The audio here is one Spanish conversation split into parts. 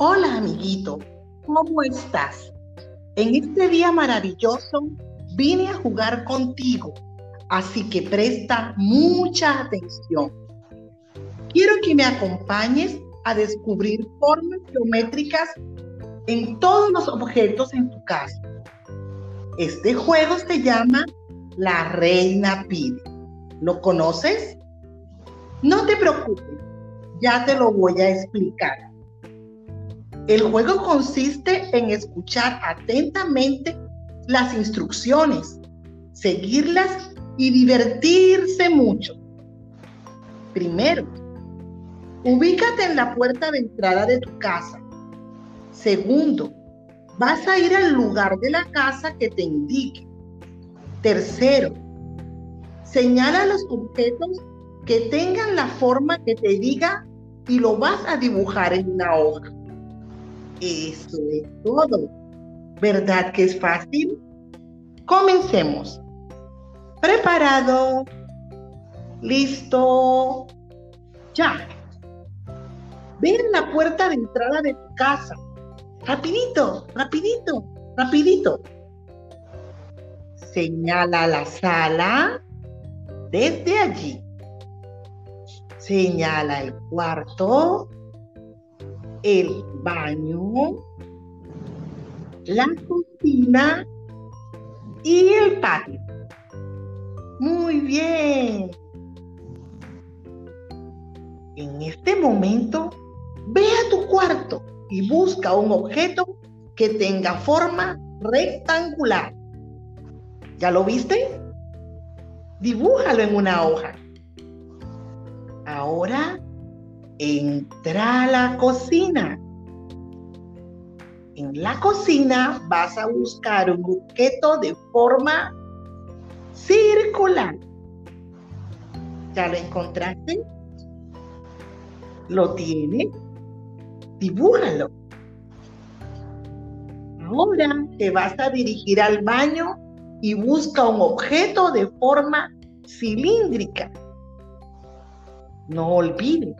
Hola amiguito, ¿cómo estás? En este día maravilloso vine a jugar contigo, así que presta mucha atención. Quiero que me acompañes a descubrir formas geométricas en todos los objetos en tu casa. Este juego se llama La Reina Pide. ¿Lo conoces? No te preocupes, ya te lo voy a explicar. El juego consiste en escuchar atentamente las instrucciones, seguirlas y divertirse mucho. Primero, ubícate en la puerta de entrada de tu casa. Segundo, vas a ir al lugar de la casa que te indique. Tercero, señala los objetos que tengan la forma que te diga y lo vas a dibujar en una hoja. Eso es todo. ¿Verdad que es fácil? Comencemos. ¿Preparado? ¿Listo? Ya. Ven la puerta de entrada de tu casa. Rapidito, rapidito, rapidito. Señala la sala desde allí. Señala el cuarto, el baño, la cocina y el patio. Muy bien. En este momento, ve a tu cuarto y busca un objeto que tenga forma rectangular. ¿Ya lo viste? Dibújalo en una hoja. Ahora entra a la cocina. En la cocina vas a buscar un objeto de forma circular. ¿Ya lo encontraste? ¿Lo tiene? Dibújalo. Ahora te vas a dirigir al baño y busca un objeto de forma cilíndrica. No olvides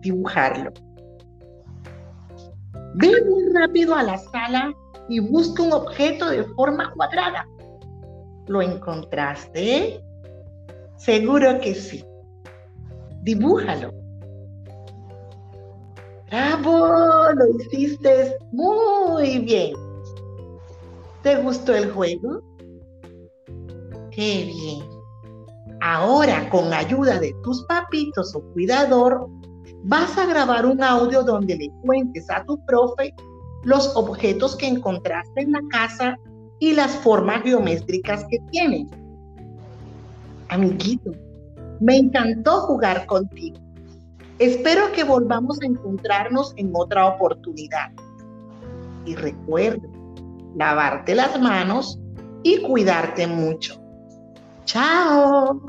dibujarlo. Ve muy rápido a la sala y busca un objeto de forma cuadrada. ¿Lo encontraste? Seguro que sí. Dibújalo. ¡Bravo! Lo hiciste muy bien. ¿Te gustó el juego? ¡Qué bien! Ahora, con ayuda de tus papitos o cuidador, vas a grabar un audio donde le cuentes a tu profe los objetos que encontraste en la casa y las formas geométricas que tienen. Amiguito, me encantó jugar contigo. Espero que volvamos a encontrarnos en otra oportunidad. Y recuerda, lavarte las manos y cuidarte mucho. Chao.